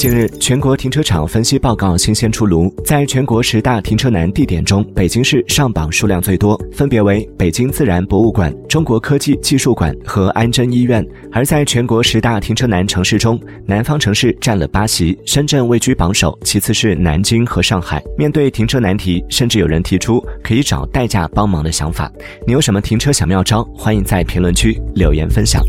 近日全国停车场分析报告新鲜出炉在全国十大停车难地点中北京市上榜数量最多分别为北京自然博物馆中国科技技术馆和安贞医院而在全国十大停车难城市中南方城市占了八席深圳位居榜首其次是南京和上海。面对停车难题甚至有人提出可以找代驾帮忙的想法。你有什么停车小妙招？欢迎在评论区留言分享。